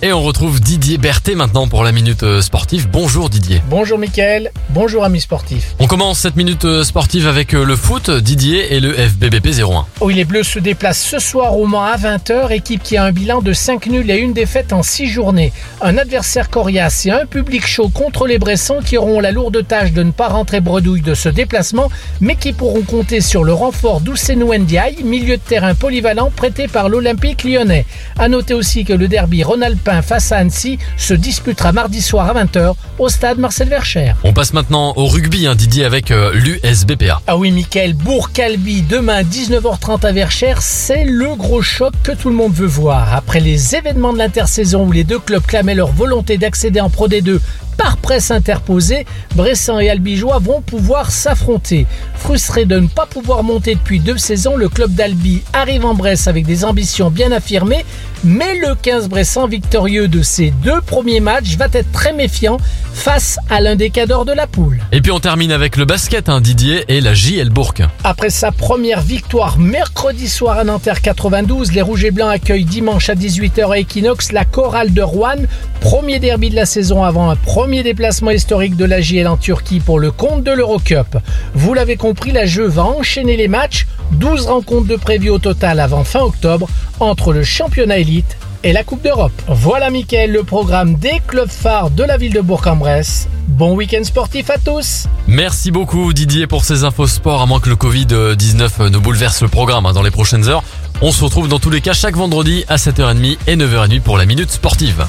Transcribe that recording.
Et on retrouve Didier Berthet maintenant pour la minute euh, sportive. Bonjour Didier. Bonjour Mickaël, bonjour amis sportifs. On commence cette minute euh, sportive avec euh, le foot, Didier et le FBBP 01. Oui, les Bleus se déplacent ce soir au Mans à 20h, équipe qui a un bilan de 5 nuls et une défaite en 6 journées. Un adversaire coriace et un public chaud contre les Bressons qui auront la lourde tâche de ne pas rentrer bredouille de ce déplacement, mais qui pourront compter sur le renfort d'Ousseinou Ndiaye, milieu de terrain polyvalent prêté par l'Olympique lyonnais. À noter aussi que le derby Ronald face à Annecy se disputera mardi soir à 20h au stade Marcel Vercher. On passe maintenant au rugby, hein, Didier, avec euh, l'USBPA. Ah oui, Michael, Bourg-Calvi, demain 19h30 à Verchères, c'est le gros choc que tout le monde veut voir. Après les événements de l'intersaison où les deux clubs clamaient leur volonté d'accéder en Pro D2 par presse interposée, Bressan et Albigeois vont pouvoir s'affronter. Frustré de ne pas pouvoir monter depuis deux saisons, le club d'Albi arrive en Bresse avec des ambitions bien affirmées, mais le 15 Bressan victorieux de ses deux premiers matchs va être très méfiant face à l'un des cadors de la poule. Et puis on termine avec le basket, hein, Didier, et la JL Bourg. Après sa première victoire mercredi soir à Nanterre 92, les Rouges et Blancs accueillent dimanche à 18h à Equinox la chorale de Rouen, premier derby de la saison avant un premier premier déplacement historique de la en Turquie pour le compte de l'Eurocup. Vous l'avez compris, la jeu va enchaîner les matchs. 12 rencontres de prévues au total avant fin octobre entre le championnat élite et la Coupe d'Europe. Voilà Mickaël, le programme des clubs phares de la ville de Bourg-en-Bresse. Bon week-end sportif à tous Merci beaucoup Didier pour ces infos sport, à moins que le Covid-19 ne bouleverse le programme hein, dans les prochaines heures. On se retrouve dans tous les cas chaque vendredi à 7h30 et 9h30 pour la Minute Sportive.